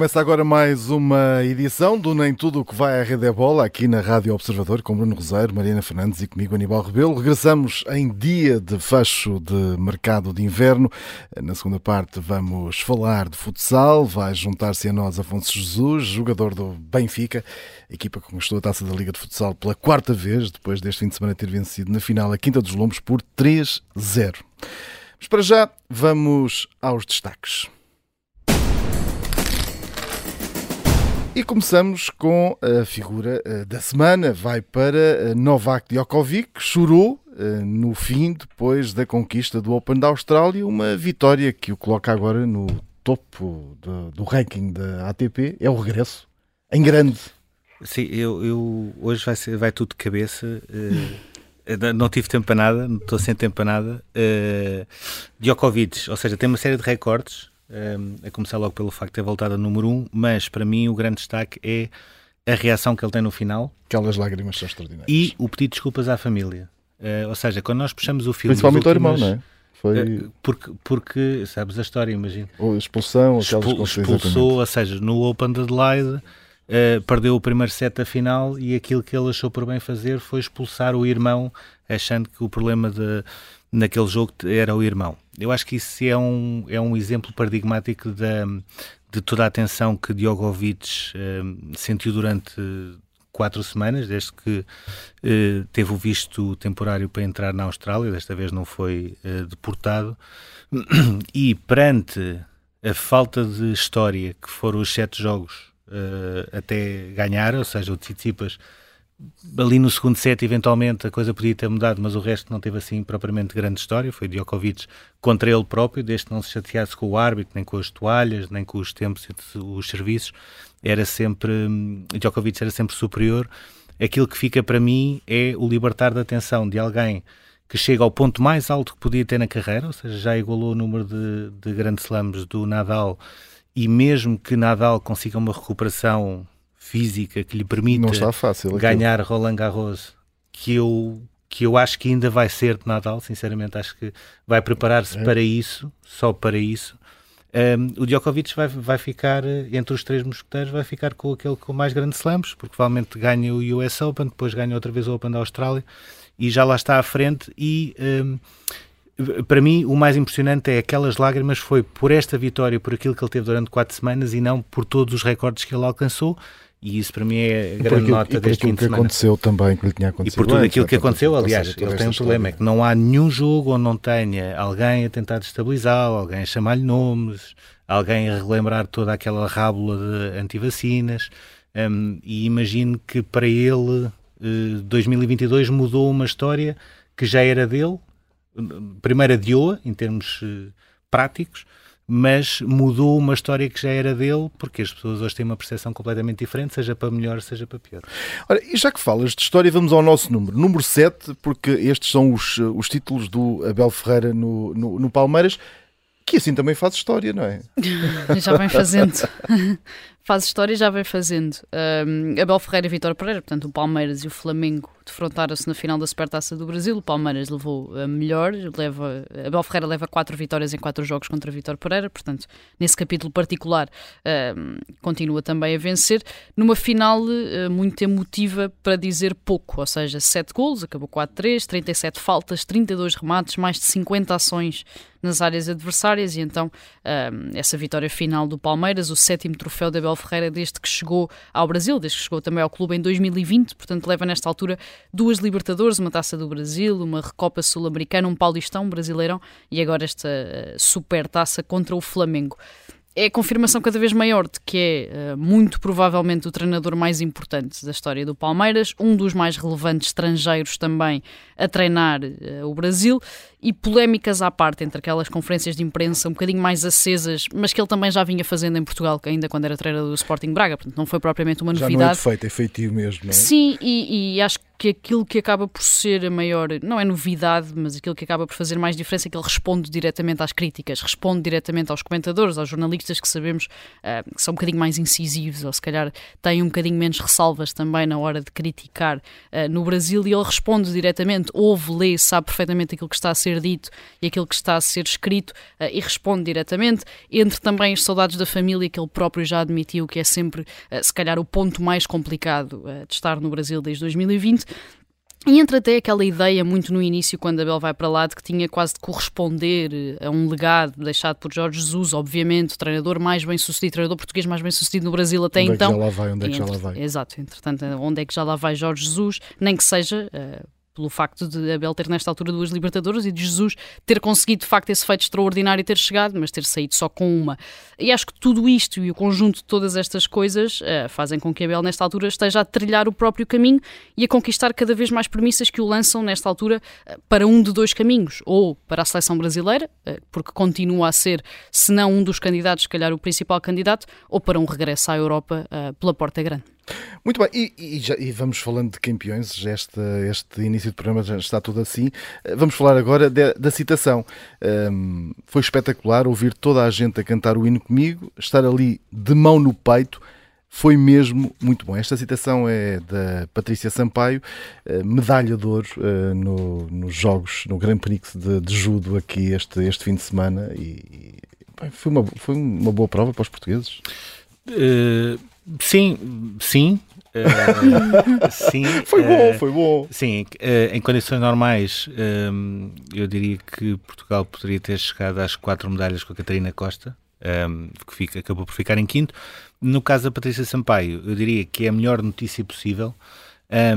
Começa agora mais uma edição do Nem Tudo o que vai à Rede é Bola, aqui na Rádio Observador, com Bruno Roseiro, Mariana Fernandes e comigo Aníbal Rebelo. Regressamos em dia de fecho de mercado de inverno. Na segunda parte vamos falar de futsal. Vai juntar-se a nós Afonso Jesus, jogador do Benfica, equipa que conquistou a taça da Liga de Futsal pela quarta vez, depois deste fim de semana ter vencido na final a Quinta dos Lombos por 3-0. Mas para já, vamos aos destaques. E começamos com a figura eh, da semana. Vai para eh, Novak Djokovic, chorou eh, no fim, depois da conquista do Open da Austrália, uma vitória que o coloca agora no topo do, do ranking da ATP. É o regresso, em grande. Sim, eu, eu hoje vai, ser, vai tudo de cabeça. Não tive tempo para nada, não estou sem tempo para nada. Uh, Djokovic, ou seja, tem uma série de recordes a começar logo pelo facto de ter voltado a número 1, um, mas para mim o grande destaque é a reação que ele tem no final. Aquelas lágrimas são extraordinárias. E o pedido de desculpas à família. Uh, ou seja, quando nós puxamos o filme. Principalmente ao irmão, não é? Foi... Uh, porque, porque, sabes a história, imagino. Ou expulsão, Expul Expulsou, ou seja, no Open de Adelaide, uh, perdeu o primeiro set da final e aquilo que ele achou por bem fazer foi expulsar o irmão, achando que o problema de, naquele jogo era o irmão. Eu acho que isso é um, é um exemplo paradigmático da, de toda a atenção que Djokovic uh, sentiu durante quatro semanas, desde que uh, teve o visto temporário para entrar na Austrália, desta vez não foi uh, deportado, e perante a falta de história que foram os sete jogos até ganhar, ou seja, o Tsitsipas ali no segundo set, eventualmente, a coisa podia ter mudado, mas o resto não teve assim propriamente grande história. Foi Djokovic contra ele próprio, desde que não se chateasse com o árbitro, nem com as toalhas, nem com os tempos e os serviços. Era sempre. Djokovic era sempre superior. Aquilo que fica para mim é o libertar da atenção de alguém que chega ao ponto mais alto que podia ter na carreira, ou seja, já igualou o número de, de grandes slams do Nadal, e mesmo que Nadal consiga uma recuperação física que lhe permita fácil, ganhar Roland Garros, que eu, que eu acho que ainda vai ser de Nadal, sinceramente, acho que vai preparar-se é. para isso, só para isso. Um, o Djokovic vai, vai ficar, entre os três mosqueteiros, vai ficar com aquele com mais grandes slams, porque provavelmente ganha o US Open, depois ganha outra vez o Open da Austrália e já lá está à frente. E um, para mim, o mais impressionante é aquelas lágrimas foi por esta vitória, por aquilo que ele teve durante quatro semanas e não por todos os recordes que ele alcançou e isso para mim é a grande nota deste fim de semana. que aconteceu também, que lhe tinha acontecido. E por tudo aquilo que aconteceu, aliás, ele tem um problema, é que não há nenhum jogo onde não tenha alguém a tentar destabilizá-lo, alguém a chamar-lhe nomes, alguém a relembrar toda aquela rábula de antivacinas, um, e imagino que para ele uh, eh, 2022 mudou uma história que já era dele, primeiro adiou em termos uh, práticos, mas mudou uma história que já era dele, porque as pessoas hoje têm uma percepção completamente diferente, seja para melhor, seja para pior. Ora, e já que falas de história, vamos ao nosso número. Número 7, porque estes são os, os títulos do Abel Ferreira no, no, no Palmeiras, que assim também faz história, não é? já vem fazendo. faz história e já vem fazendo. Um, Abel Ferreira e Vitor Pereira, portanto, o Palmeiras e o Flamengo defrontaram-se na final da Supertaça do Brasil. O Palmeiras levou a melhor, leva, Abel Ferreira leva quatro vitórias em quatro jogos contra Vitor Pereira, portanto, nesse capítulo particular, um, continua também a vencer. Numa final uh, muito emotiva para dizer pouco, ou seja, sete golos, acabou 4-3, 37 faltas, 32 remates, mais de 50 ações nas áreas adversárias e então essa vitória final do Palmeiras, o sétimo troféu de Abel Ferreira desde que chegou ao Brasil, desde que chegou também ao clube em 2020, portanto leva nesta altura duas Libertadores, uma Taça do Brasil, uma Recopa Sul-Americana, um Paulistão, um Brasileirão e agora esta uh, super taça contra o Flamengo. É a confirmação cada vez maior de que é uh, muito provavelmente o treinador mais importante da história do Palmeiras, um dos mais relevantes estrangeiros também a treinar uh, o Brasil e polémicas à parte entre aquelas conferências de imprensa um bocadinho mais acesas, mas que ele também já vinha fazendo em Portugal, ainda quando era treinador do Sporting Braga, portanto não foi propriamente uma novidade. Já não é defeito, é feitio mesmo, não é? Sim, e, e acho que aquilo que acaba por ser a maior, não é novidade, mas aquilo que acaba por fazer mais diferença é que ele responde diretamente às críticas, responde diretamente aos comentadores, aos jornalistas que sabemos uh, que são um bocadinho mais incisivos ou se calhar têm um bocadinho menos ressalvas também na hora de criticar uh, no Brasil e ele responde diretamente, ouve, lê, sabe perfeitamente aquilo que está a ser ser dito e aquilo que está a ser escrito uh, e responde diretamente. Entre também as saudades da família, que ele próprio já admitiu que é sempre, uh, se calhar, o ponto mais complicado uh, de estar no Brasil desde 2020. E entra até aquela ideia, muito no início, quando Abel vai para lá, de que tinha quase de corresponder a um legado deixado por Jorge Jesus, obviamente, treinador mais bem sucedido, treinador português mais bem sucedido no Brasil até onde então. É que já lá vai, onde é que já lá vai? Exato, entretanto, onde é que já lá vai Jorge Jesus, nem que seja. Uh, pelo facto de Abel ter nesta altura duas Libertadores e de Jesus ter conseguido de facto esse feito extraordinário e ter chegado, mas ter saído só com uma. E acho que tudo isto e o conjunto de todas estas coisas uh, fazem com que Abel nesta altura esteja a trilhar o próprio caminho e a conquistar cada vez mais premissas que o lançam nesta altura uh, para um de dois caminhos, ou para a seleção brasileira, uh, porque continua a ser, se não um dos candidatos, se calhar o principal candidato, ou para um regresso à Europa pela porta grande. Muito bem, e, e, já, e, vamos falando de campeões, este, este início de programa já está tudo assim. Eh, vamos falar agora de, da citação. Um, foi espetacular ouvir toda a gente a cantar o hino comigo, estar ali de mão no peito. Foi mesmo muito bom. Esta citação é da Patrícia Sampaio, eh, medalha de ouro uh, no, nos Jogos, no Grand Prix de, de, Judo aqui este, este fim de semana. E, bem, foi, uma, foi uma boa prova para os portugueses. Uh Sim, sim. Uh, sim, foi bom, uh, foi bom. Sim, em condições normais, um, eu diria que Portugal poderia ter chegado às quatro medalhas com a Catarina Costa, um, que fica, acabou por ficar em quinto. No caso da Patrícia Sampaio, eu diria que é a melhor notícia possível.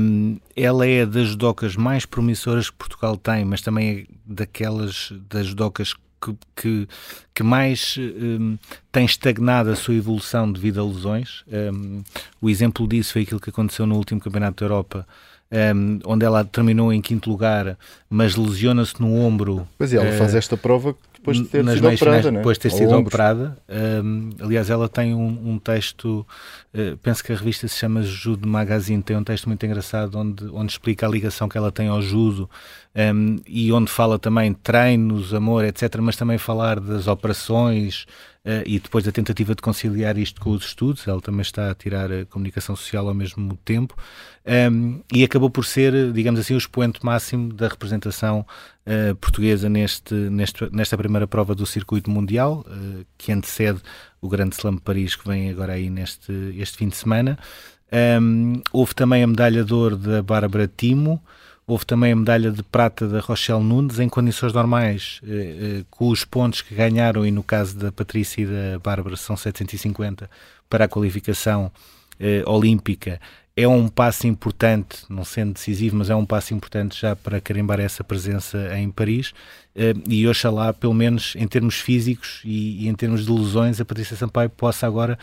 Um, ela é das docas mais promissoras que Portugal tem, mas também é daquelas das docas que, que, que mais um, tem estagnado a sua evolução devido a lesões. Um, o exemplo disso foi aquilo que aconteceu no último Campeonato da Europa, um, onde ela terminou em quinto lugar, mas lesiona-se no ombro. Pois é, ela uh, faz esta prova depois de ter sido operada, finais, né? Depois de ter sido operada. Um, aliás, ela tem um, um texto, uh, penso que a revista se chama Judo Magazine, tem um texto muito engraçado onde, onde explica a ligação que ela tem ao judo um, e onde fala também treinos, amor, etc., mas também falar das operações, e depois da tentativa de conciliar isto com os estudos, ela também está a tirar a comunicação social ao mesmo tempo, um, e acabou por ser, digamos assim, o expoente máximo da representação uh, portuguesa neste, neste, nesta primeira prova do circuito mundial, uh, que antecede o Grande Slam de Paris, que vem agora aí neste este fim de semana. Um, houve também a medalha de ouro da Bárbara Timo, Houve também a medalha de prata da Rochelle Nunes em condições normais, eh, eh, com os pontos que ganharam, e no caso da Patrícia e da Bárbara são 750 para a qualificação eh, olímpica. É um passo importante, não sendo decisivo, mas é um passo importante já para carimbar essa presença em Paris. E oxalá, pelo menos em termos físicos e, em termos de lesões, a Patrícia Sampaio possa agora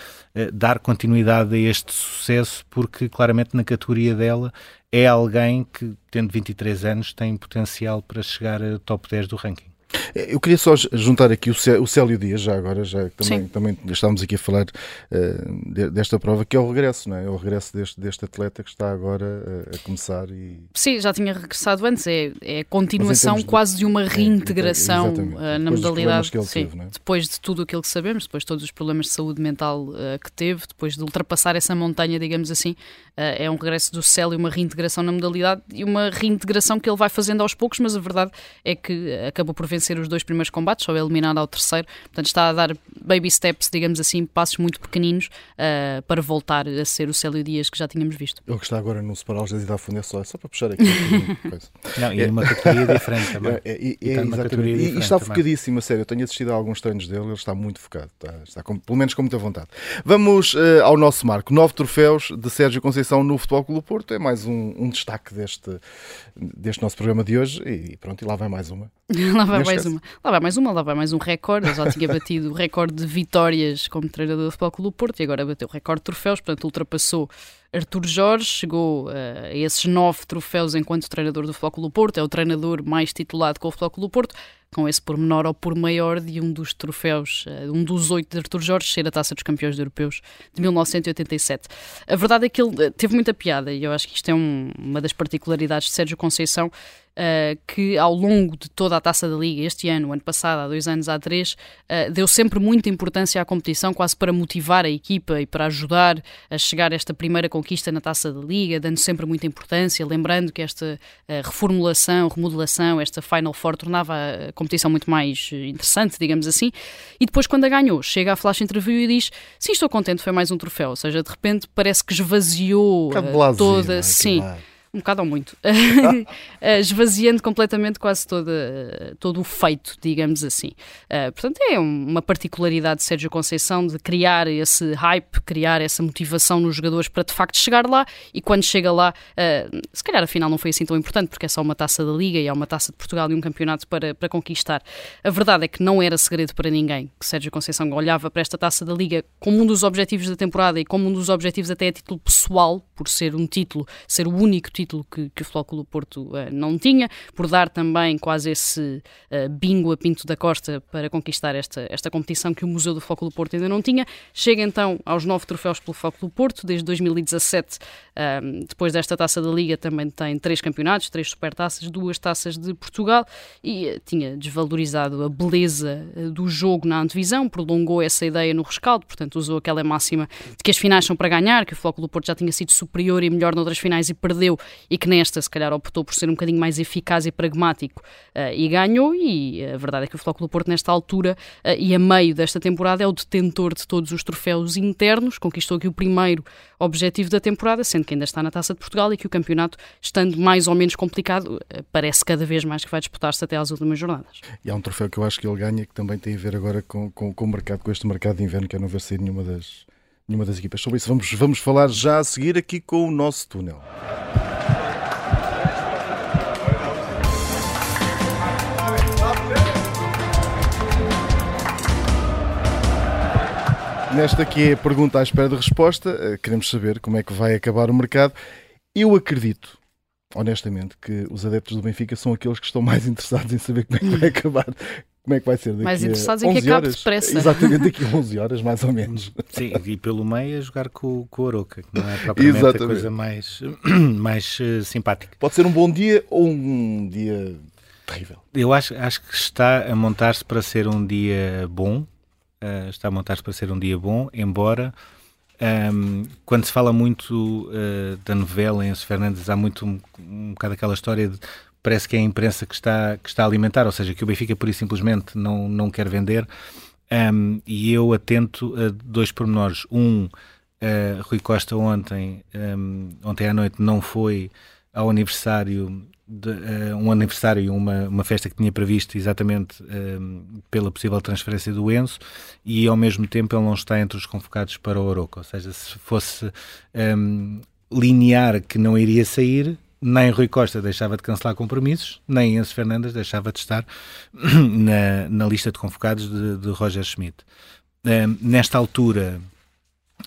dar continuidade a este sucesso, porque claramente na categoria dela é alguém que, tendo 23 anos, tem potencial para chegar a top 10 do ranking. Eu queria só juntar aqui o Célio Dias, já agora, já também, também estávamos aqui a falar uh, desta prova, que é o regresso, não é? É o regresso deste, deste atleta que está agora uh, a começar e... Sim, já tinha regressado antes, é, é a continuação de, quase de uma é, reintegração é, uh, na modalidade. Sim, teve, é? Depois de tudo aquilo que sabemos, depois de todos os problemas de saúde mental que teve, depois de ultrapassar essa montanha, digamos assim, é um regresso do Célio, uma reintegração na modalidade e uma reintegração que ele vai fazendo aos poucos, mas a verdade é que acabou por vencer os dois primeiros combates, só é eliminado ao terceiro, portanto está a dar baby steps, digamos assim, passos muito pequeninos uh, para voltar a ser o Célio Dias que já tínhamos visto. Ele que está agora no Super Alges e da Fundé só, só para puxar aqui. Não, e é uma categoria diferente também. É, é, é, e, e, está focadíssimo, a sério. Eu tenho assistido a alguns treinos dele, ele está muito focado, está, está com, pelo menos com muita vontade. Vamos uh, ao nosso marco. Nove troféus de Sérgio Conceição no Futebol Clube Porto. É mais um, um destaque deste, deste nosso programa de hoje. E pronto, e lá vai mais uma. lá vai mais uma. Lá vai mais uma, lá vai mais um recorde. Ele já tinha batido o recorde de vitórias como treinador do Futebol Clube Porto e agora bateu o recorde de troféus, portanto ultrapassou Artur Jorge, chegou uh, a esses nove troféus enquanto treinador do Futebol Clube Porto, é o treinador mais titulado com o Futebol Clube Porto, com esse por menor ou por maior de um dos troféus, uh, um dos oito de Artur Jorge, ser a Taça dos Campeões Europeus de 1987. A verdade é que ele teve muita piada e eu acho que isto é um, uma das particularidades de Sérgio Conceição, uh, que ao longo de toda a taça da Liga, este ano, ano passado, há dois anos, há três, uh, deu sempre muita importância à competição, quase para motivar a equipa e para ajudar a chegar a esta primeira conquista na taça da Liga, dando sempre muita importância, lembrando que esta uh, reformulação, remodelação, esta Final Four tornava a competição muito mais interessante, digamos assim. E depois, quando a ganhou, chega à flash interview e diz: Sim, estou contente, foi mais um troféu. Ou seja, de repente parece que esvaziou toda. É? Sim um bocado ou muito, eh, esvaziando completamente quase toda, todo o feito, digamos assim. Uh, portanto, é uma particularidade de Sérgio Conceição de criar esse hype, criar essa motivação nos jogadores para de facto chegar lá e quando chega lá, se calhar afinal não foi assim tão importante porque é só uma taça da Liga e é uma taça de Portugal e um campeonato para, para conquistar. A verdade é que não era segredo para ninguém que Sérgio Conceição olhava para esta taça da Liga como um dos objetivos da temporada e como um dos objetivos até a título pessoal, por ser um título, ser o único título título que, que o Flóculo Porto uh, não tinha, por dar também quase esse uh, bingo a Pinto da Costa para conquistar esta, esta competição que o Museu do Flóculo Porto ainda não tinha. Chega então aos nove troféus pelo Flóculo Porto, desde 2017, uh, depois desta taça da Liga, também tem três campeonatos, três supertaças, duas taças de Portugal e uh, tinha desvalorizado a beleza do jogo na antevisão, prolongou essa ideia no rescaldo, portanto usou aquela máxima de que as finais são para ganhar, que o Flóculo Porto já tinha sido superior e melhor noutras finais e perdeu e que nesta, se calhar, optou por ser um bocadinho mais eficaz e pragmático uh, e ganhou. E a verdade é que o Futebol Clube Porto, nesta altura uh, e a meio desta temporada, é o detentor de todos os troféus internos, conquistou aqui o primeiro objetivo da temporada, sendo que ainda está na Taça de Portugal e que o campeonato, estando mais ou menos complicado, parece cada vez mais que vai disputar-se até às últimas jornadas. E há um troféu que eu acho que ele ganha que também tem a ver agora com, com, com o mercado, com este mercado de inverno, que é não ver sair nenhuma das, nenhuma das equipas. Sobre isso vamos, vamos falar já a seguir aqui com o nosso túnel. Nesta aqui é a pergunta à espera de resposta. Eh, queremos saber como é que vai acabar o mercado. Eu acredito, honestamente, que os adeptos do Benfica são aqueles que estão mais interessados em saber como é que vai acabar. Como é que vai ser daqui Mais interessados em que acabe horas. depressa. Exatamente, daqui a 11 horas, mais ou menos. Sim, e pelo meio a jogar com, com o Aroca, que não é propriamente Exatamente. a coisa mais, mais uh, simpática. Pode ser um bom dia ou um dia terrível. Eu acho, acho que está a montar-se para ser um dia bom, uh, está a montar-se para ser um dia bom, embora um, ehm, quando se fala muito uh, da novela em Fernandes, há muito um, um bocado aquela história de parece que é a imprensa que está, que está a alimentar, ou seja, que o Benfica por isso simplesmente não, não quer vender. Um, ehm, e eu atento a dois pormenores. Um, uh, Rui Costa ontem, um, ontem à noite, não foi ao aniversário de, uh, um aniversário e uma, uma festa que tinha previsto exatamente uh, pela possível transferência do Enzo e ao mesmo tempo ele não está entre os convocados para o Oroco, ou seja, se fosse um, linear que não iria sair, nem Rui Costa deixava de cancelar compromissos, nem Enzo Fernandes deixava de estar na, na lista de convocados de, de Roger Schmidt. Um, nesta altura,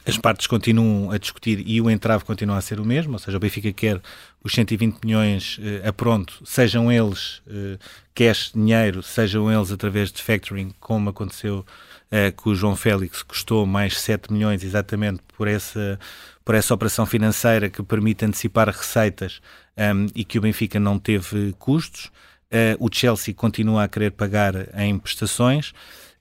as partes continuam a discutir e o entrave continua a ser o mesmo, ou seja, o Benfica quer os 120 milhões uh, a pronto, sejam eles uh, cash, dinheiro, sejam eles através de factoring, como aconteceu uh, com o João Félix, custou mais 7 milhões exatamente por essa, por essa operação financeira que permite antecipar receitas um, e que o Benfica não teve custos. Uh, o Chelsea continua a querer pagar em prestações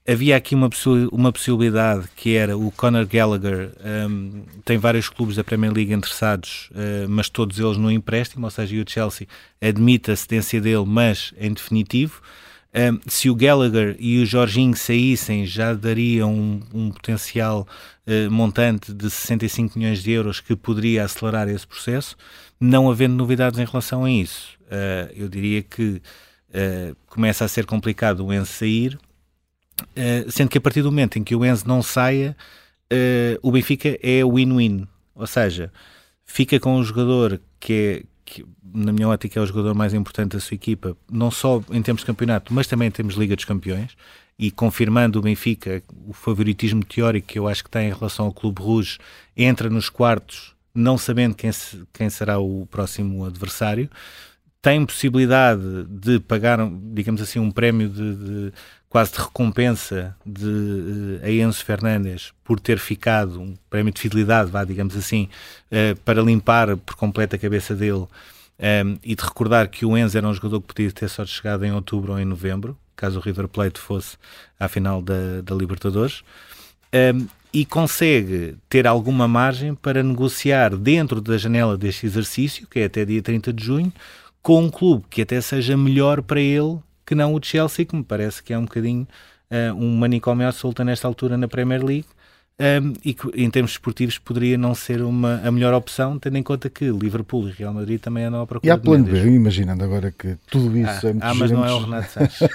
havia aqui uma, uma possibilidade que era o Conor Gallagher um, tem vários clubes da Premier League interessados, uh, mas todos eles no empréstimo, ou seja, o Chelsea admite a cedência dele, mas em definitivo. Um, se o Gallagher e o Jorginho saíssem, já daria um, um potencial uh, montante de 65 milhões de euros que poderia acelerar esse processo. Não havendo novidades em relação a isso, uh, eu diria que começa a ser complicado o Enzo sair, Uh, sendo que a partir do momento em que o Enzo não saia, uh, o Benfica é win-win. Ou seja, fica com um jogador que é, que, na minha ótica, é o jogador mais importante da sua equipa, não só em termos de campeonato, mas também em termos de Liga dos Campeões. E confirmando o Benfica o favoritismo teórico que eu acho que tem em relação ao Clube Rouge, entra nos quartos não sabendo quem, se, quem será o próximo adversário tem possibilidade de pagar, digamos assim, um prémio de, de quase de recompensa de, uh, a Enzo Fernandes por ter ficado, um prémio de fidelidade, vá, digamos assim, uh, para limpar por completo a cabeça dele Um, e de recordar que o Enzo era um jogador que podia ter só chegado em outubro ou em novembro, caso o River Plate fosse à final da, da Libertadores. Um, e consegue ter alguma margem para negociar dentro da janela deste exercício, que é até dia 30 de junho, com um clube que até seja melhor para ele que não o Chelsea, que me parece que é um bocadinho uh, um manicômio à solta nesta altura na Premier League. Um, e que em termos esportivos poderia não ser uma, a melhor opção, tendo em conta que Liverpool e Real Madrid também andam à procura E há plano B, imaginando agora que tudo isso ah, é muito Ah, mas não é o Renato Sanches.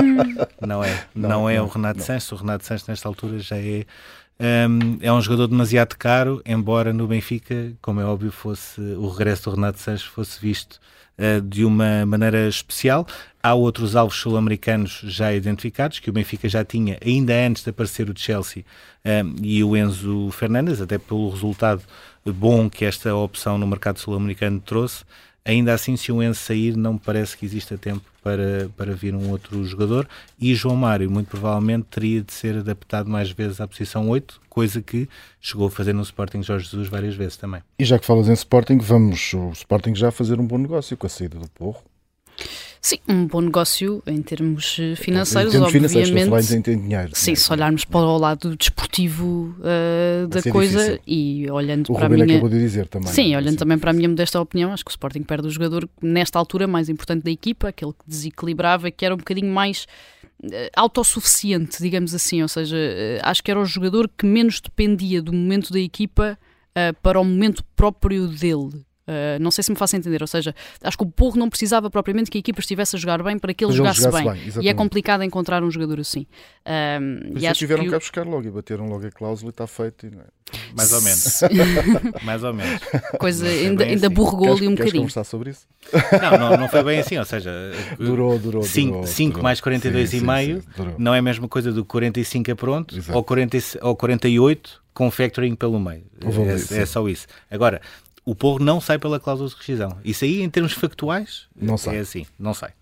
não é, não, não é não, o Renato não. Sanches. O Renato Sanches nesta altura já é um, é um jogador demasiado caro, embora no Benfica, como é óbvio, fosse o regresso do Renato Sanches fosse visto uh, de uma maneira especial. Há outros alvos sul-americanos já identificados, que o Benfica já tinha ainda antes de aparecer o Chelsea um, e o Enzo Fernandes, até pelo resultado bom que esta opção no mercado sul-americano trouxe. Ainda assim, se o Enzo sair, não parece que exista tempo para, para vir um outro jogador. E João Mário, muito provavelmente, teria de ser adaptado mais vezes à posição 8, coisa que chegou a fazer no Sporting Jorge Jesus várias vezes também. E já que falas em Sporting, vamos o Sporting já fazer um bom negócio com a saída do Porro. Sim, um bom negócio em termos eh, financeiros, em termos obviamente. Financeiros, em, dinheiro, sim, né? se olharmos para o lado desportivo uh, da coisa difícil. e olhando o para Rubén a minha... acabou de dizer também. Sim, né? olhando sim. também para a minha modesta opinião, acho que o Sporting perde o jogador nesta altura mais importante da equipa, aquele que desequilibrava, que era um bocadinho mais uh, autossuficiente, digamos assim, ou seja, uh, acho que era o jogador que menos dependia do momento da equipa para o momento próprio dele. Uh, não sei se me faço entender, ou seja, acho que o Porro não precisava propriamente que a equipa estivesse a jogar bem para que ele, jogasse, jogasse, bem. bem e é complicado encontrar um jogador assim. Um, Por e acho tiveram que cá buscar logo e bateram logo a cláusula e está feito. E não é? Mais ou menos. Mais ou menos. Coisa ainda, ainda assim. borregou ali um queres bocadinho. conversar sobre isso? Não, não, não foi bem assim, ou seja, durou, durou. 5 mais 42,5 não é a mesma coisa do 45 a pronto ou, 40, ou 48 com factoring pelo meio. É, é, só isso. Agora, o Porro não sai pela cláusula de rescisão. Isso aí, em termos factuais, não sai. é assim, não sai.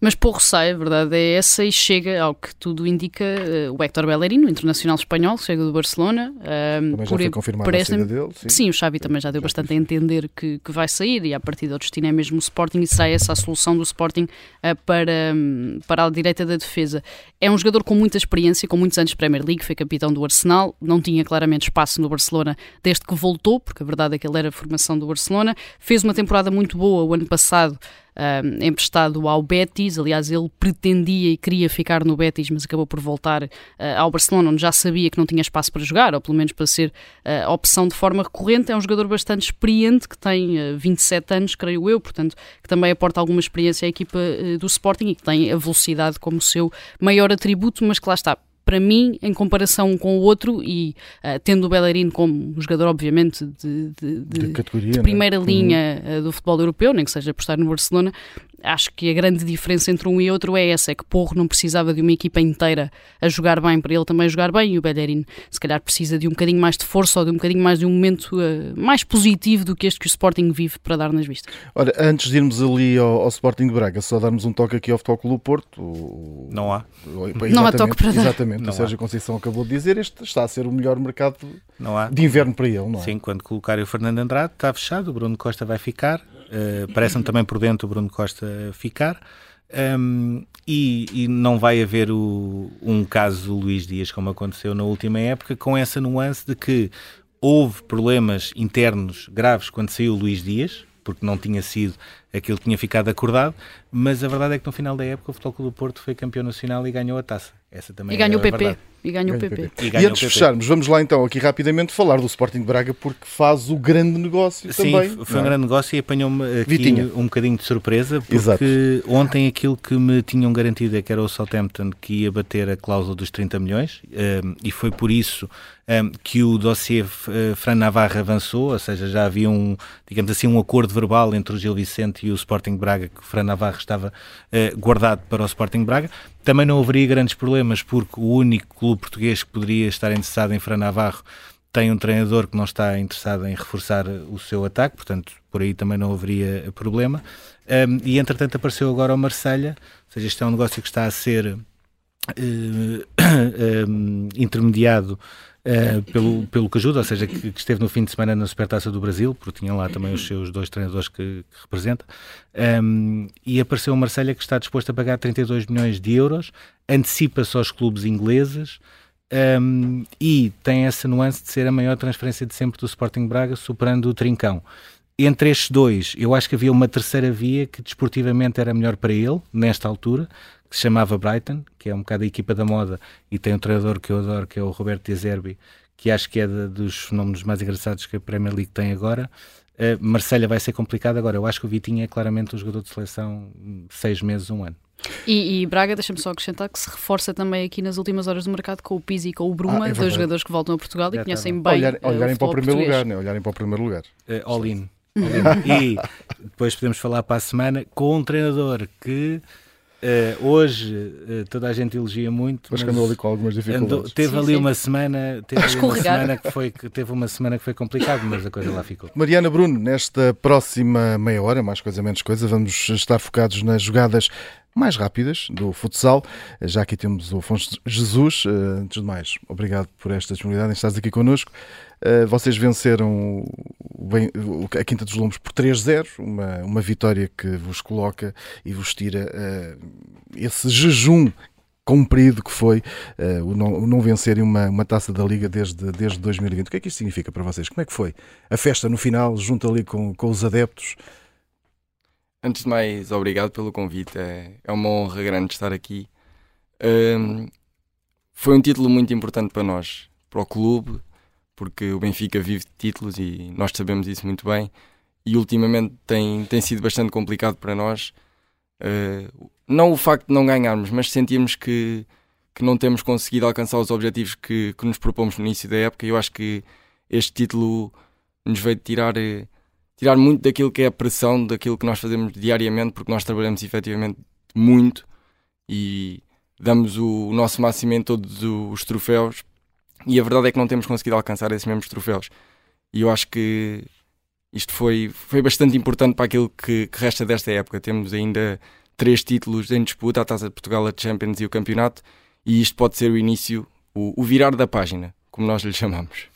Mas Porro sai, a verdade é essa, e chega ao que tudo indica uh, o Héctor Bellerin, o internacional espanhol, chega do Barcelona. Uh, também já foi confirmada a saída dele. Sim. sim, o Xavi também já deu já bastante a entender que, que, vai sair, e a partir do destino é mesmo o Sporting, e sai essa a solução do Sporting uh, para, um, para a direita da defesa. É um jogador com muita experiência, com muitos anos de Premier League, foi capitão do Arsenal, não tinha claramente espaço no Barcelona desde que voltou, porque a verdade é que ele era a formação do Barcelona, fez uma temporada muito boa o ano passado, uh, emprestado ao Betis. Aliás, ele pretendia e queria ficar no Betis, mas acabou por voltar uh, ao Barcelona, onde já sabia que não tinha espaço para jogar, ou pelo menos para ser uh, opção de forma recorrente. É um jogador bastante experiente, que tem 27 anos, creio eu, portanto, que também aporta alguma experiência à equipa do Sporting e que tem a velocidade como seu maior atributo, mas que lá está para mim, em comparação com o outro, e uh, tendo o Bellerin como um jogador, obviamente, de, de, de, de primeira né? linha uh, do futebol europeu, nem que seja por estar no Barcelona, acho que a grande diferença entre um e outro é essa, é que Porro não precisava de uma equipa inteira a jogar bem para ele também jogar bem e o Bellerin se calhar precisa de um bocadinho mais de força ou de um bocadinho mais de um momento uh, mais positivo do que este que o Sporting vive para dar nas vistas. Ora, antes de irmos ali ao, ao Sporting de Braga, só darmos um toque aqui ao Futebol Clube Porto. O... Não há. Não há toque para dar. Exatamente, não o Sérgio Conceição acabou de dizer, este está a ser o melhor mercado não há. de inverno para ele, não é? Sim, quando colocarem o Fernando Andrade está fechado, o Bruno Costa vai ficar, Uh, Parece-me também por dentro o Bruno Costa ficar. Um, e, e, não vai haver o, um caso do Luís Dias como aconteceu na última época, com essa nuance de que houve problemas internos graves quando saiu o Luís Dias, porque não tinha sido aquilo que tinha ficado acordado, mas a verdade é que no final da época o Futebol Clube do Porto foi campeão nacional e ganhou a taça. Essa também e ganhou é o PP. Verdade. E ganhou o PP. E, e antes de fecharmos, vamos lá então aqui rapidamente falar do Sporting de Braga porque faz o grande negócio Sim, também. Sim, foi um é? grande negócio e apanhou-me aqui Vitinha. um bocadinho de surpresa porque Exato. ontem aquilo que me tinham garantido é que era o Southampton que ia bater a cláusula dos 30 milhões um, e foi por isso um, que o dossiê uh, Fran Navarra avançou, ou seja, já havia um, digamos assim, um acordo verbal entre o Gil Vicente e o Sporting Braga que o Fran Navarra estava uh, guardado para o Sporting Braga. Também não haveria grandes problemas porque o único clube português que poderia estar interessado em Fran Navarro tem um treinador que não está interessado em reforçar o seu ataque, portanto, por aí também não haveria problema. Um, e entretanto apareceu agora o Marselha, ou seja, este é um negócio que está a ser uh, intermediado uh, pelo, pelo que ajuda, ou seja, que, que, esteve no fim de semana na Supertaça do Brasil, porque tinha lá também os seus dois treinadores que, que representa, um, e apareceu o Marselha que está disposto a pagar 32 milhões de euros, antecipa-se aos clubes ingleses, um, e tem essa nuance de ser a maior transferência de sempre do Sporting Braga, superando o Trincão. Entre estes dois, eu acho que havia uma terceira via que desportivamente era melhor para ele, nesta altura, que se chamava Brighton, que é um bocado a equipa da moda, e tem um treinador que eu adoro, que é o Roberto De Zerbi, que acho que é de, dos fenómenos mais engraçados que a Premier League tem agora. Uh, Marselha vai ser complicado agora. Eu acho que o Vitinho é claramente um jogador de seleção seis meses, um ano. E, e Braga, deixa-me só acrescentar que se reforça também aqui nas últimas horas do mercado com o Pizzi e com o Bruma, ah, é dois jogadores que voltam a Portugal e conhecem bem. Olhar, uh, olharem para o primeiro português. lugar, né? olharem para o primeiro lugar. Uh, all in. e depois podemos falar para a semana com um treinador que Uh, hoje uh, toda a gente elogia muito, mas, mas andou ali com algumas dificuldades. Andou, teve sim, ali sim. uma semana, teve ali uma semana que foi que teve uma semana que foi complicado, mas a coisa lá ficou. Mariana Bruno, nesta próxima meia hora, mais coisa menos coisa, vamos estar focados nas jogadas mais rápidas do futsal. Já aqui temos o Afonso Jesus. Uh, antes de mais, obrigado por esta disponibilidade em estás aqui connosco. Uh, vocês venceram a Quinta dos Lombos por 3-0, uma, uma vitória que vos coloca e vos tira uh, esse jejum comprido que foi uh, o, não, o não vencerem uma, uma taça da Liga desde, desde 2020. O que é que isto significa para vocês? Como é que foi? A festa no final, junto ali com, com os adeptos? Antes de mais, obrigado pelo convite. É, é uma honra grande estar aqui. Um, foi um título muito importante para nós, para o clube, porque o Benfica vive de títulos e nós sabemos isso muito bem. E ultimamente tem, tem sido bastante complicado para nós. Uh, não o facto de não ganharmos, mas sentimos que, que não temos conseguido alcançar os objetivos que, que nos propomos no início da época. Eu acho que este título nos veio tirar, eh, tirar muito daquilo que é a pressão, daquilo que nós fazemos diariamente, porque nós trabalhamos efetivamente muito e damos o nosso máximo em todos os troféus e a verdade é que não temos conseguido alcançar esses mesmos troféus. E eu acho que isto foi, foi bastante importante para aquilo que, que resta desta época. Temos ainda três títulos em disputa: a Taça de Portugal, a Champions e o Campeonato. E isto pode ser o início, o, o virar da página, como nós lhe chamamos.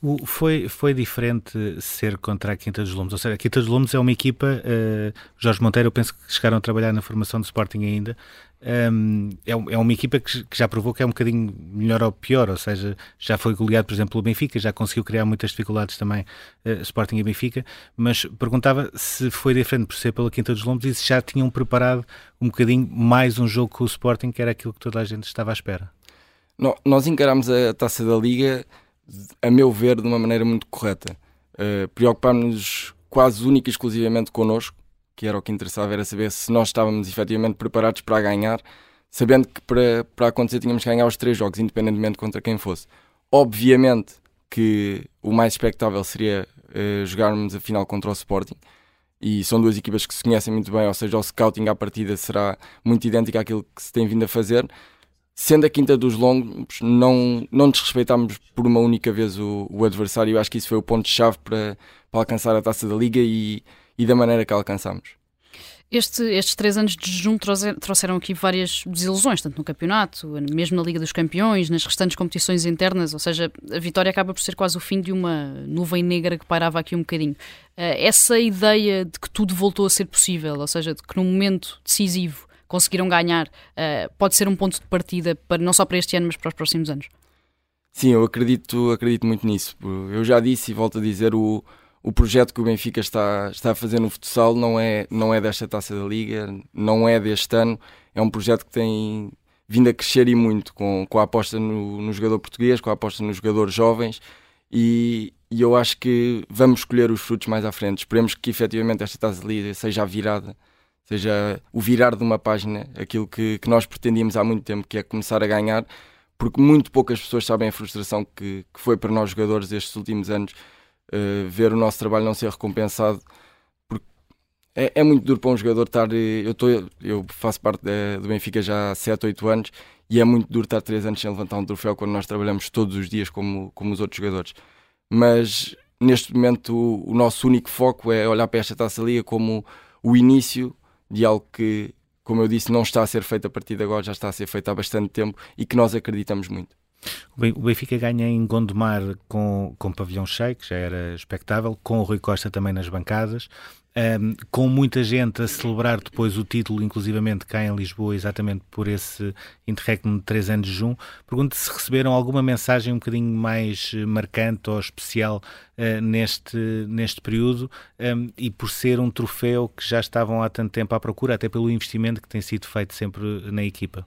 O, foi, foi diferente ser contra a Quinta dos Lumes. Ou seja, a Quinta dos Lumes é uma equipa. Uh, Jorge Monteiro, eu penso que chegaram a trabalhar na formação do Sporting ainda um, é, é, uma equipa que, que, já provou que é um bocadinho melhor ou pior, ou seja, já foi goleado, por exemplo, pelo Benfica, já conseguiu criar muitas dificuldades também, uh, Sporting e Benfica, mas perguntava se foi diferente por ser pela Quinta dos Lombos e se já tinham preparado um bocadinho mais um jogo com o Sporting, que era aquilo que toda a gente estava à espera. Nós encaramos a taça da Liga, a meu ver, de uma maneira muito correta. Uh, Preocupámos-nos quase única e exclusivamente connosco que era o que interessava, era saber se nós estávamos efetivamente preparados para ganhar, sabendo que para, para acontecer tínhamos que ganhar os três jogos, independentemente contra quem fosse. Obviamente que o mais expectável seria uh, jogarmos a final contra o Sporting, e são duas equipas que se conhecem muito bem, ou seja, o scouting à partida será muito idêntico àquilo que se tem vindo a fazer. Sendo a quinta dos longos, não, não desrespeitámos por uma única vez o, o adversário. Eu acho que isso foi o ponto-chave para, para alcançar a taça da Liga e, e da maneira que alcançamos. Este, estes três anos de jejum trouxeram aqui várias desilusões, tanto no campeonato, mesmo na Liga dos Campeões, nas restantes competições internas, ou seja, a vitória acaba por ser quase o fim de uma nuvem negra que pairava aqui um bocadinho. Eh, essa ideia de que tudo voltou a ser possível, ou seja, de que num momento decisivo conseguiram ganhar, eh, pode ser um ponto de partida para, não só para este ano, mas para os próximos anos? Sim, eu acredito, acredito muito nisso. Eu já disse e volto a dizer, o, o projeto que o Benfica está, está a fazer no futsal não é, não é desta taça da Liga, não é deste ano, é um projeto que tem vindo a crescer e muito com, com a aposta no, no jogador português, com a aposta nos jogadores jovens e, e, eu acho que vamos escolher os frutos mais à frente. Esperemos que efetivamente esta taça da Liga seja a virada, seja o virar de uma página, aquilo que, que nós pretendíamos há muito tempo, que é começar a ganhar, porque muito poucas pessoas sabem a frustração que, que foi para nós jogadores estes últimos anos uh, ver o nosso trabalho não ser recompensado. Porque é, é, muito duro para um jogador estar. Eh, eu, tô, eu faço parte de, do Benfica já há 7, 8 anos e é muito duro estar 3 anos sem levantar um troféu quando nós trabalhamos todos os dias como, como os outros jogadores. Mas neste momento o, o nosso único foco é olhar para esta taça liga como o início de algo que, como eu disse, não está a ser feito a partir de agora, já está a ser feito há bastante tempo e que nós acreditamos muito. O Benfica ganha em Gondomar com, com pavilhão cheio, que já era expectável, com o Rui Costa também nas bancadas um, com muita gente a celebrar depois o título, inclusivamente cá em Lisboa, exatamente por esse interregno de 3 anos de junho. Pergunto se receberam alguma mensagem um bocadinho mais eh, marcante ou especial uh, neste, neste período um, e por ser um troféu que já estavam há tanto tempo à procura, até pelo investimento que tem sido feito sempre na equipa.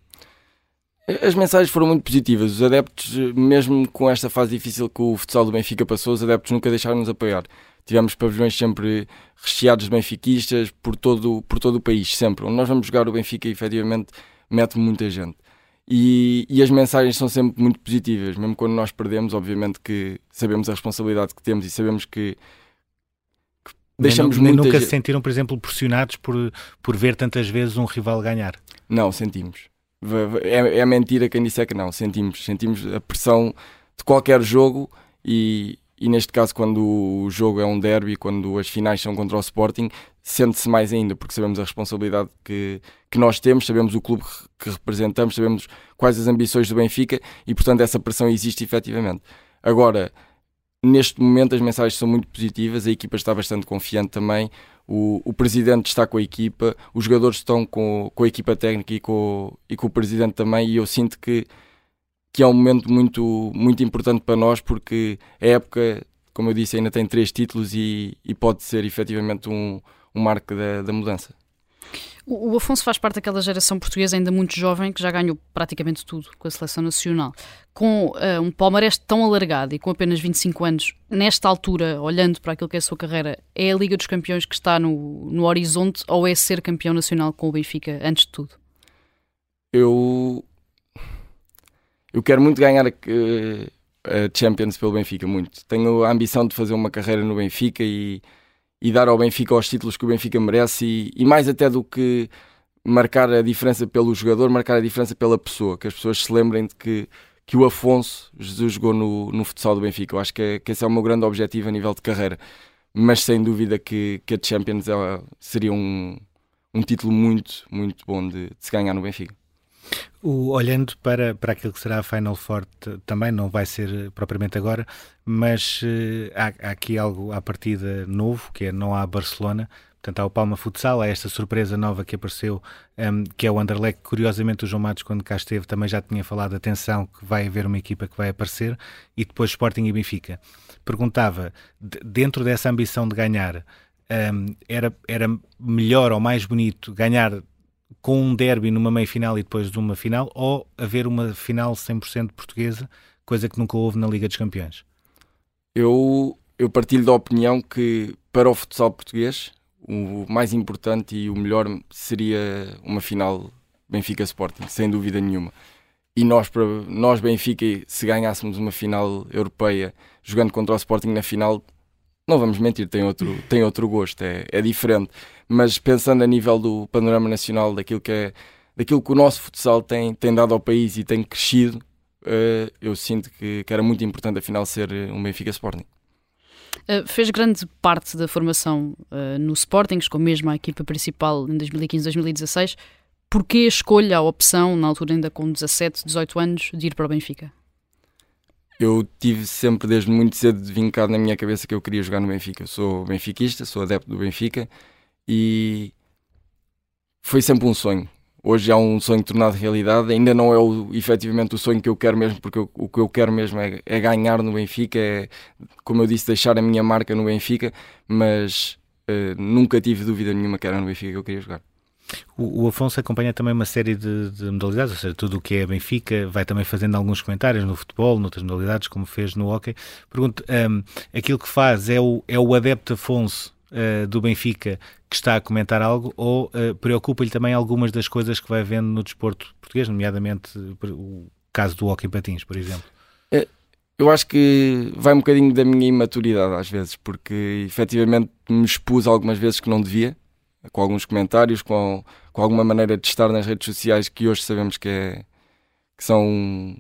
As mensagens foram muito positivas. Os adeptos, mesmo com esta fase difícil que o futsal do Benfica passou, os adeptos nunca deixaram-nos apoiar tivemos pavilhões sempre recheados de benfiquistas por todo, por todo o país, sempre. Onde nós vamos jogar o Benfica, efetivamente, mete muita gente. E, e, as mensagens são sempre muito positivas, mesmo quando nós perdemos, obviamente que sabemos a responsabilidade que temos e sabemos que, que deixamos nem, Nunca gente... se sentiram, por exemplo, pressionados por, por ver tantas vezes um rival ganhar? Não, sentimos. É, é mentira quem disser que não, sentimos. Sentimos a pressão de qualquer jogo e, e neste caso, quando o jogo é um derby, quando as finais são contra o Sporting, sente-se mais ainda, porque sabemos a responsabilidade que, que nós temos, sabemos o clube que representamos, sabemos quais as ambições do Benfica e, portanto, essa pressão existe efetivamente. Agora, neste momento, as mensagens são muito positivas, a equipa está bastante confiante também, o, o presidente está com a equipa, os jogadores estão com, com a equipa técnica e com, e com o presidente também, e eu sinto que que é um momento muito, muito importante para nós, porque a época, como eu disse, ainda tem três títulos e, e pode ser efetivamente um, um marco da, da mudança. O, Afonso faz parte daquela geração portuguesa ainda muito jovem que já ganhou praticamente tudo com a seleção nacional. Com uh, um palmarés tão alargado e com apenas 25 anos, nesta altura, olhando para aquilo que é a sua carreira, é a Liga dos Campeões que está no, no horizonte ou é ser campeão nacional com o Benfica antes de tudo? Eu eu quero muito ganhar a, Champions pelo Benfica, muito. Tenho a ambição de fazer uma carreira no Benfica e, e dar ao Benfica os títulos que o Benfica merece e, e, mais até do que marcar a diferença pelo jogador, marcar a diferença pela pessoa, que as pessoas se lembrem de que, que o Afonso Jesus jogou no, no futsal do Benfica. Eu acho que, que esse é o meu grande objetivo a nível de carreira. Mas sem dúvida que, que a Champions é, seria um, um título muito, muito bom de, de se ganhar no Benfica. O, olhando para, para aquilo que será a Final Four, também não vai ser eh, propriamente agora, mas uh, há, há, aqui algo à partida novo, que é não há Barcelona, portanto há o Palma Futsal, há esta surpresa nova que apareceu, um, ehm, que é o Anderlecht, curiosamente o João Matos quando cá esteve também já tinha falado, atenção que vai haver uma equipa que vai aparecer, e depois Sporting e Benfica. Perguntava, dentro dessa ambição de ganhar, um, ehm, era, era melhor ou mais bonito ganhar com um derby numa meia-final e depois de uma final, ou haver uma final 100% portuguesa, coisa que nunca houve na Liga dos Campeões? Eu, eu partilho da opinião que para o futsal português o mais importante e o melhor seria uma final Benfica Sporting, sem dúvida nenhuma. E nós, nós Benfica, se ganhássemos uma final europeia jogando contra o Sporting na final, não vamos mentir, tem outro, tem outro gosto, é, é diferente. Mas pensando a nível do panorama nacional, daquilo que, é, daquilo que o nosso futsal tem, tem dado ao país e tem crescido, uh, eu sinto que, que, era muito importante, afinal, ser um Benfica Sporting. Uh, fez grande parte da formação uh, no Sporting, com mesmo a equipa principal em 2015-2016. Porquê a escolha, a opção, na altura ainda com 17, 18 anos, de ir para o Benfica? Eu tive sempre desde muito cedo vincado na minha cabeça que eu queria jogar no Benfica. Eu sou benfiquista, sou adepto do Benfica e foi sempre um sonho. Hoje é um sonho tornado realidade, ainda não é o, efetivamente o sonho que eu quero mesmo, porque eu, o que eu quero mesmo é, é, ganhar no Benfica, é, como eu disse, deixar a minha marca no Benfica, mas uh, nunca tive dúvida nenhuma que era no Benfica que eu queria jogar. O, Afonso acompanha também uma série de, de, modalidades, ou seja, tudo o que é Benfica, vai também fazendo alguns comentários no futebol, noutras modalidades, como fez no hockey. Pergunto, um, aquilo que faz é o, é o adepto Afonso uh, do Benfica que está a comentar algo ou uh, preocupa-lhe também algumas das coisas que vai vendo no desporto português, nomeadamente o caso do hockey patins, por exemplo? É, eu acho que vai um bocadinho da minha imaturidade às vezes, porque efetivamente me expus algumas vezes que não devia com alguns comentários, com, com alguma maneira de estar nas redes sociais que hoje sabemos que, é, que são,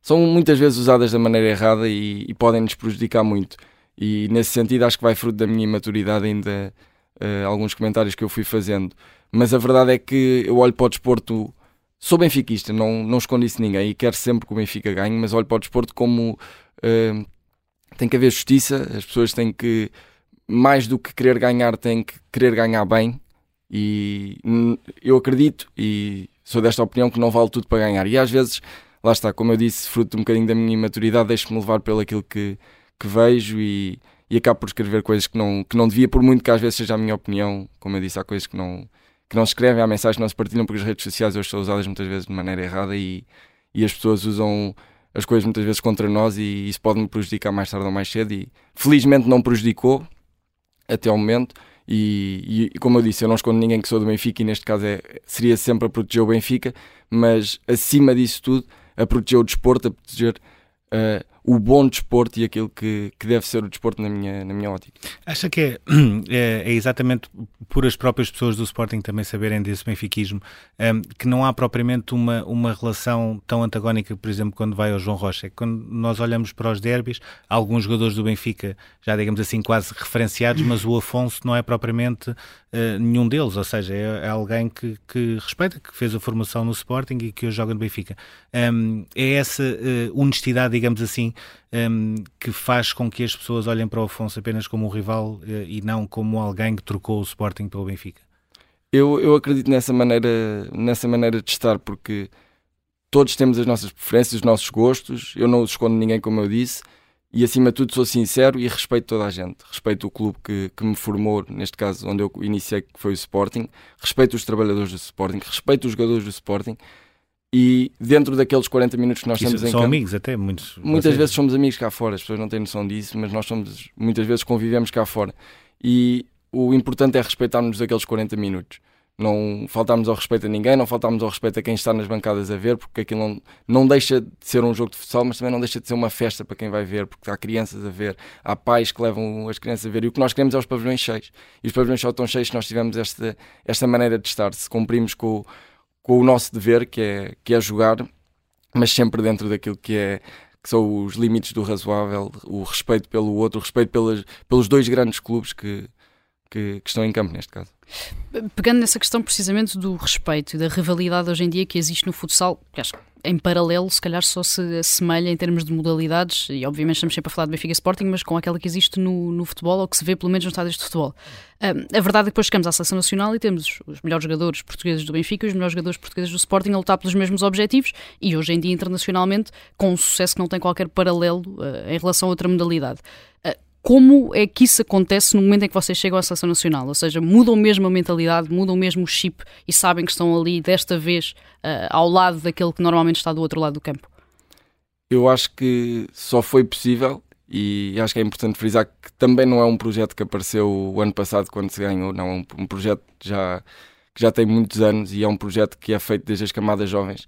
são muitas vezes usadas da maneira errada e, e podem nos prejudicar muito. E nesse sentido acho que vai fruto da minha imaturidade ainda uh, alguns comentários que eu fui fazendo. Mas a verdade é que eu olho para o desporto sou benfiquista, não, não escondo isso ninguém e quero sempre que o Benfica ganhe, mas olho para o desporto como uh, tem que haver justiça, as pessoas têm que, mais do que querer ganhar, têm que querer ganhar bem. E eu acredito e sou desta opinião que não vale tudo para ganhar. E às vezes, lá está, como eu disse, fruto um bocadinho da minha imaturidade, deixo-me levar pelo aquilo que, que vejo e, e acabo por escrever coisas que não, que não devia, por muito que às vezes seja a minha opinião. Como eu disse, há coisas que não, que não se escrevem, há mensagens que não se partilham, porque as redes sociais hoje são usadas muitas vezes de maneira errada e, e as pessoas usam as coisas muitas vezes contra nós e isso pode me prejudicar mais tarde ou mais cedo e felizmente não prejudicou até ao momento. E, e, como eu disse, eu não escondo ninguém que sou do Benfica e neste caso é, seria sempre a proteger o Benfica, mas acima disso tudo, a proteger o desporto, a proteger uh, o bom desporto e aquilo que, que deve ser o desporto na minha, na minha ótica. Acha que é, é, é exatamente por as próprias pessoas do Sporting também saberem desse benfiquismo um, ehm, que não há propriamente uma, uma relação tão antagónica, por exemplo, quando vai ao João Rocha. É quando nós olhamos para os derbys, alguns jogadores do Benfica já, digamos assim, quase referenciados, mas o Afonso não é propriamente uh, nenhum deles, ou seja, é, é, alguém que, que respeita, que fez a formação no Sporting e que hoje joga no Benfica. Um, ehm, é essa uh, honestidade, digamos assim, um, que faz com que as pessoas olhem para o Afonso apenas como um rival uh, e não como alguém que trocou o Sporting pelo Benfica? Eu, eu acredito nessa maneira, nessa maneira de estar, porque todos temos as nossas preferências, os nossos gostos, eu não os escondo ninguém, como eu disse, e acima de tudo sou sincero e respeito toda a gente. Respeito o clube que, que me formou, neste caso onde eu iniciei, que foi o Sporting, respeito os trabalhadores do Sporting, respeito os jogadores do Sporting e dentro daqueles 40 minutos que nós estamos em são campo, amigos até, muitos. Muitas vocês... vezes somos amigos cá fora, as pessoas não têm noção disso, mas nós somos, muitas vezes convivemos cá fora. E o importante é respeitarmos aqueles 40 minutos. Não faltarmos ao respeito a ninguém, não faltarmos ao respeito a quem está nas bancadas a ver, porque aquilo não, não deixa de ser um jogo de futsal, mas também não deixa de ser uma festa para quem vai ver, porque há crianças a ver, há pais que levam as crianças a ver, e o que nós queremos é os pavilhões cheios. E os pavilhões só estão cheios se nós tivermos esta, esta maneira de estar, se cumprimos com, com o nosso dever, que é, que é jogar mas sempre dentro daquilo que é que são os limites do razoável, o respeito pelo outro, o respeito pelas, pelos dois grandes clubes que, que, que, estão em campo neste caso. Pegando nessa questão precisamente do respeito e da rivalidade hoje em dia que existe no futsal, que acho que em paralelo, se calhar só se assemelha em termos de modalidades, e obviamente estamos sempre a falar de Benfica Sporting, mas com aquela que existe no, no futebol, ou que se vê pelo menos nos estádios de futebol. Um, a verdade é que depois chegamos à seleção nacional e temos os melhores jogadores portugueses do Benfica e os melhores jogadores portugueses do Sporting a lutar pelos mesmos objetivos, e hoje em dia internacionalmente com um sucesso que não tem qualquer paralelo uh, em relação a outra modalidade. Uh, como é que isso acontece no momento em que vocês chegam à seleção nacional? Ou seja, mudam mesmo a mentalidade, mudam mesmo o chip e sabem que estão ali desta vez uh, ao lado daquele que normalmente está do outro lado do campo? Eu acho que só foi possível e acho que é importante frisar que também não é um projeto que apareceu o ano passado quando se ganhou, não, é um, projeto já, que já tem muitos anos e é um projeto que é feito desde as camadas jovens.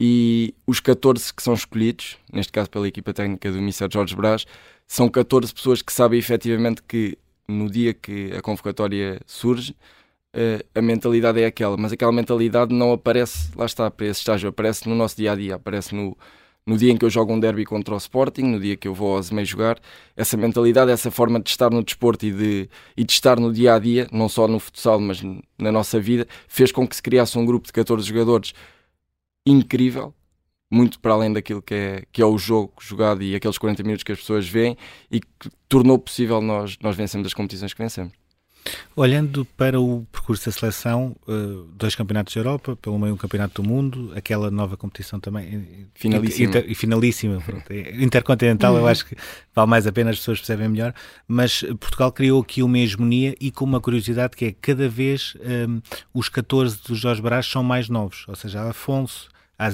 E os 14 que são escolhidos, neste caso pela equipa técnica do Mr. Jorge Brás, são 14 pessoas que sabem efetivamente que no dia que a convocatória surge, eh, a mentalidade é aquela, mas aquela mentalidade não aparece, lá está, para esse estágio, aparece no nosso dia a dia, aparece no, no dia em que eu jogo um derby contra o Sporting, no dia que eu vou ao Zemei jogar, essa mentalidade, essa forma de estar no desporto e de, e de estar no dia a dia, não só no futsal, mas na nossa vida, fez com que se criasse um grupo de 14 jogadores incrível, muito para além daquilo que é, que é o jogo jogado e aqueles 40 minutos que as pessoas veem e que tornou possível nós, nós vencermos as competições que vencemos. Olhando para o percurso da seleção, eh, dois campeonatos da Europa, pelo meio um campeonato do mundo, aquela nova competição também finalíssima, inter, finalíssima pronto, é intercontinental, eu acho que vale mais a pena, as pessoas percebem melhor, mas Portugal criou aqui uma hegemonia e com uma curiosidade que é cada vez um, os 14 dos Jorge Brás são mais novos, ou seja, Afonso, a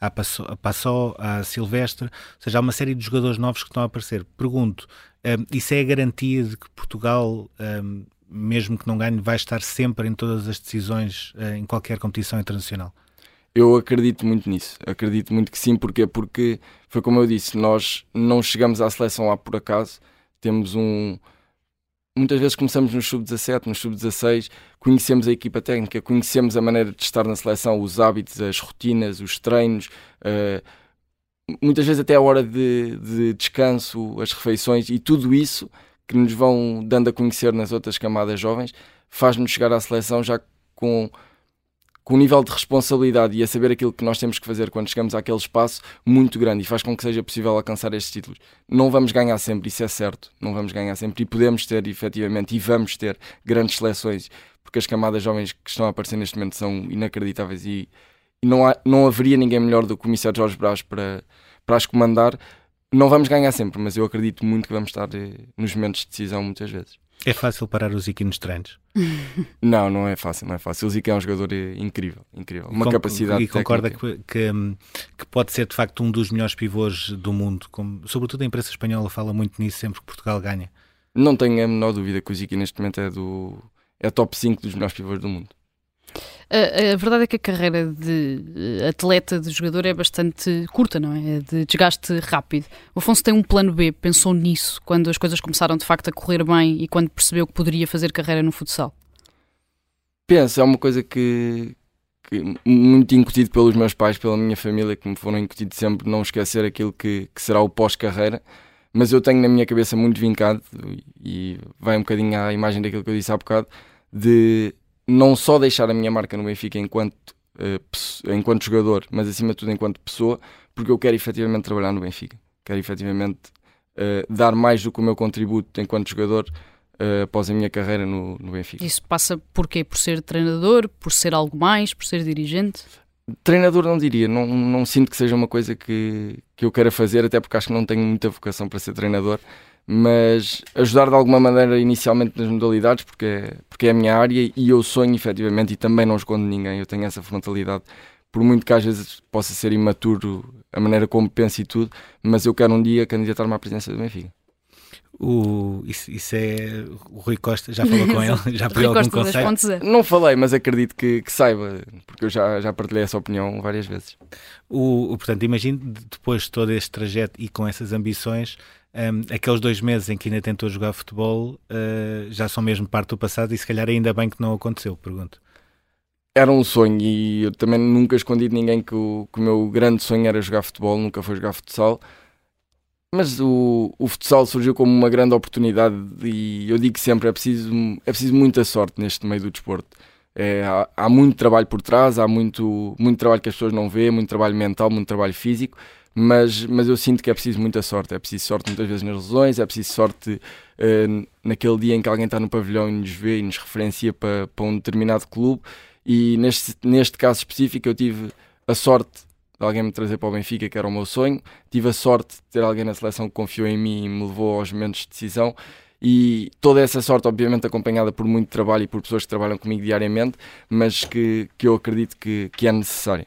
A Passó, a Silvestre, ou seja, há uma série de jogadores novos que estão a aparecer. Pergunto, um, isso é a garantia de que Portugal, um, mesmo que não ganhe, vai estar sempre em todas as decisões uh, em qualquer competição internacional? Eu acredito muito nisso, acredito muito que sim, porque porque foi como eu disse, nós não chegamos à seleção lá por acaso, temos um, muitas vezes começamos no sub-17, no sub-16, conhecemos a equipa técnica, conhecemos a maneira de estar na seleção, os hábitos, as rotinas, os treinos, uh, muitas vezes até a hora de, de, descanso, as refeições e tudo isso que nos vão dando a conhecer nas outras camadas jovens, faz-nos chegar à seleção já com, com um nível de responsabilidade e a saber aquilo que nós temos que fazer quando chegamos àquele espaço muito grande e faz com que seja possível alcançar estes títulos. Não vamos ganhar sempre, isso é certo, não vamos ganhar sempre e podemos ter efetivamente e vamos ter grandes seleções porque as camadas jovens que estão a aparecer neste momento são inacreditáveis e, e não, há, não haveria ninguém melhor do que o comissário Jorge Brás para, para as comandar. Não vamos ganhar sempre, mas eu acredito muito que vamos estar eh, nos momentos de decisão muitas vezes. É fácil parar o Zico nos treinos? não, não é fácil, não é fácil. O Zico é um jogador incrível, incrível. Uma Com, capacidade E concorda que, que, que, pode ser de facto um dos melhores pivôs do mundo, como, sobretudo a imprensa espanhola fala muito nisso sempre que Portugal ganha. Não tenho a menor dúvida que o Zico neste momento é do é top 5 dos melhores pivôs do mundo. A, a, verdade é que a carreira de eh, atleta, de jogador, é bastante curta, não é? é? De desgaste rápido. O Afonso tem um plano B, pensou nisso quando as coisas começaram de facto a correr bem e quando percebeu que poderia fazer carreira no futsal? Penso, é uma coisa que, que muito incutido pelos meus pais, pela minha família, que me foram incutidos sempre não esquecer aquilo que, que será o pós-carreira mas eu tenho na minha cabeça muito vincado e vai um bocadinho à imagem daquilo que eu disse há bocado de não só deixar a minha marca no Benfica enquanto, uh, enquanto jogador, mas acima de tudo enquanto pessoa, porque eu quero efetivamente trabalhar no Benfica. Quero efetivamente uh, dar mais do que o meu contributo enquanto jogador uh, após a minha carreira no, no Benfica. Isso passa por quê? Por ser treinador? Por ser algo mais? Por ser dirigente? Treinador não diria, não, não sinto que seja uma coisa que, que eu queira fazer, até porque acho que não tenho muita vocação para ser treinador mas ajudar de alguma maneira inicialmente nas modalidades, porque é, porque é a minha área e eu sonho efetivamente e também não escondo ninguém, eu tenho essa frontalidade, por muito que às vezes possa ser imaturo a maneira como penso e tudo, mas eu quero um dia candidatar-me à presidência do Benfica. O, isso, isso, é o Rui Costa, já falou com ele, já pediu algum conselho? Não falei, mas acredito que, que, saiba, porque eu já, já partilhei essa opinião várias vezes. O, o portanto, imagino depois de todo este trajeto e com essas ambições, um, aqueles dois meses em que ainda tentou jogar futebol uh, já são mesmo parte do passado e se calhar ainda bem que não aconteceu, pergunto. Era um sonho e eu também nunca escondi de ninguém que o, que o meu grande sonho era jogar futebol, nunca foi jogar futsal. Mas o, o futsal surgiu como uma grande oportunidade e eu digo sempre é preciso, é preciso muita sorte neste meio do desporto. É, há, há, muito trabalho por trás, há muito, muito trabalho que as pessoas não vêem, muito trabalho mental, muito trabalho físico mas, mas eu sinto que é preciso muita sorte. É preciso sorte muitas vezes nas lesões, é preciso sorte uh, naquele dia em que alguém está no pavilhão e nos vê e nos referencia para, para um determinado clube. E neste, neste caso específico, eu tive a sorte de alguém me trazer para o Benfica, que era o meu sonho. Tive a sorte de ter alguém na seleção que confiou em mim e me levou aos momentos de decisão. E toda essa sorte, obviamente, acompanhada por muito trabalho e por pessoas que trabalham comigo diariamente, mas que, que eu acredito que, que é necessária.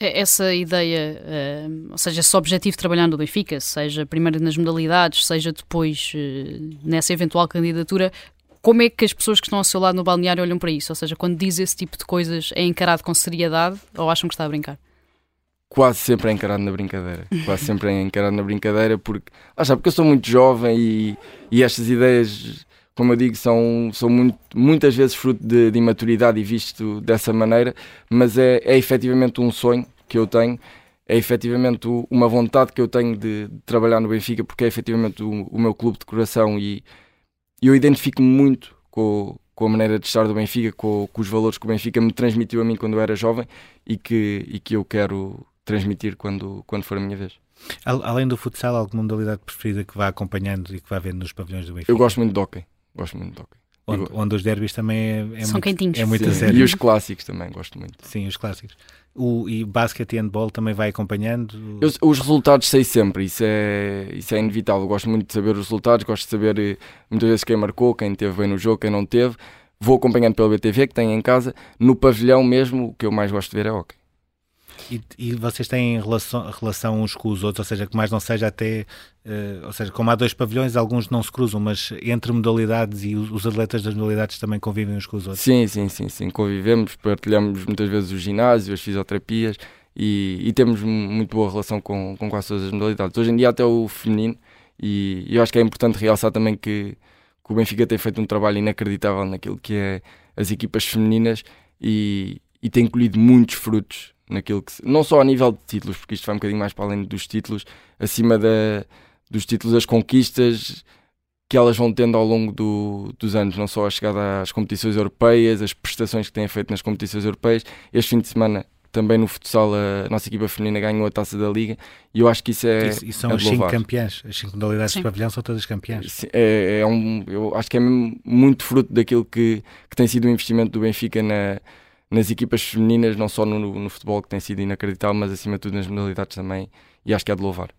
É, essa ideia, uh, ou seja, esse objetivo de trabalhar no Benfica, seja primeiro nas modalidades, seja depois uh, nessa eventual candidatura, como é que as pessoas que estão ao seu lado no balneário olham para isso? Ou seja, quando diz esse tipo de coisas, é encarado com seriedade ou acham que está a brincar? Quase sempre é encarado na brincadeira. Quase sempre é encarado na brincadeira, porque, ah, já, porque eu sou muito jovem e, e estas ideias como eu digo, são, são muito, muitas vezes fruto de, de, imaturidade e visto dessa maneira, mas é, é efetivamente um sonho que eu tenho, é efetivamente uma vontade que eu tenho de, de trabalhar no Benfica, porque é efetivamente o, o meu clube de coração e, eu identifico-me muito com, com a maneira de estar do Benfica, com, com, os valores que o Benfica me transmitiu a mim quando eu era jovem e que, e que eu quero transmitir quando, quando for a minha vez. Além do futsal, alguma modalidade preferida que vá acompanhando e que vá vendo nos pavilhões do Benfica? Eu gosto muito de hockey. Gosto muito de hockey. Onde, onde, os derbys também é, é São muito, quentinhos. É muito Sim, sério. E os clássicos também, gosto muito. Sim, os clássicos. O, e basquete e handball também vai acompanhando? Eu, os resultados sei sempre, isso é, isso é inevitável. Gosto muito de saber os resultados, gosto de saber eh, muitas vezes quem marcou, quem teve bem no jogo, quem não teve. Vou acompanhando pelo BTV que tenho em casa. No pavilhão mesmo, o que eu mais gosto de ver é hockey. E, e, vocês têm relação, relação uns com os outros, ou seja, que mais não seja até, uh, ou seja, como há dois pavilhões, alguns não se cruzam, mas entre modalidades e os atletas das modalidades também convivem uns com os outros? Sim, sim, sim, sim, convivemos, partilhamos muitas vezes o ginásio, as fisioterapias e, e temos muito boa relação com, com quase todas as modalidades. Hoje em dia até o feminino e eu acho que é importante realçar também que, que o Benfica tem feito um trabalho inacreditável naquilo que é as equipas femininas e, e tem colhido muitos frutos naquilo que não só a nível de títulos, porque isto vai um bocadinho mais para além dos títulos, acima da, dos títulos, as conquistas, que elas vão tendo ao longo do, dos anos, não só a chegada às competições europeias, as prestações que têm feito nas competições europeias. Este fim de semana, também no futsal, a nossa equipa feminina ganhou a taça da Liga e eu acho que isso é. E, e são é as cinco campeãs, as cinco modalidades Sim. de pavilhão são todas campeãs. É, é, um, eu acho que é muito fruto daquilo que, que tem sido o investimento do Benfica na, nas equipas femininas, não só no, no futebol, que tem sido inacreditável, mas acima de tudo nas modalidades também e acho que é de louvar.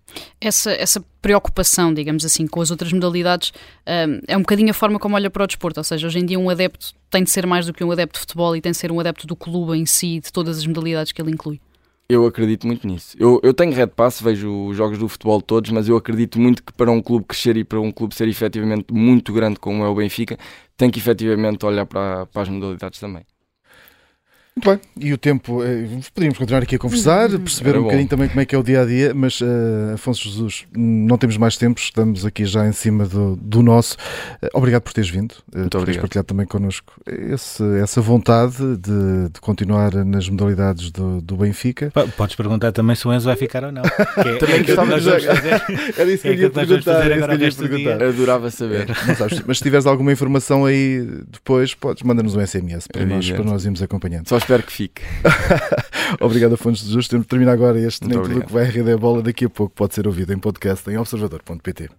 Essa, essa preocupação, digamos assim, com as outras modalidades um, é um bocadinho a forma como olha para o desporto, ou seja, hoje em dia um adepto tem de ser mais do que um adepto de futebol e tem de ser um adepto do clube em si, de todas as modalidades que ele inclui. Eu acredito muito nisso. Eu, eu tenho Red Pass, vejo os jogos do futebol todos, mas eu acredito muito que para um clube crescer e para um clube ser efetivamente muito grande como é o Benfica, tem que efetivamente olhar para, para as modalidades também. Muito bem, e o tempo, eh, poderíamos continuar aqui a conversar, uhum. perceber Era um bocadinho também como é que é o dia a dia, mas uh, Afonso Jesus, não temos mais tempo, estamos aqui já em cima do, do nosso. Uh, obrigado por teres vindo, uh, Muito por teres partilhado também connosco esse, essa vontade de, de, continuar nas modalidades do, do Benfica. Podes perguntar também se o Enzo vai ficar ou não. Que é, também é que nós vamos fazer. Era isso que é eu ia perguntar. Agora que perguntar. Adorava saber. sabes, mas se tiveres alguma informação aí depois, podes mandar-nos um SMS para, nós, para nós irmos acompanhando. Só espero que fique. obrigado, Afonso Jesus. Temos de terminar agora este Nem Tudo que vai a rede é bola. Daqui a pouco pode ser ouvido em podcast em observador.pt.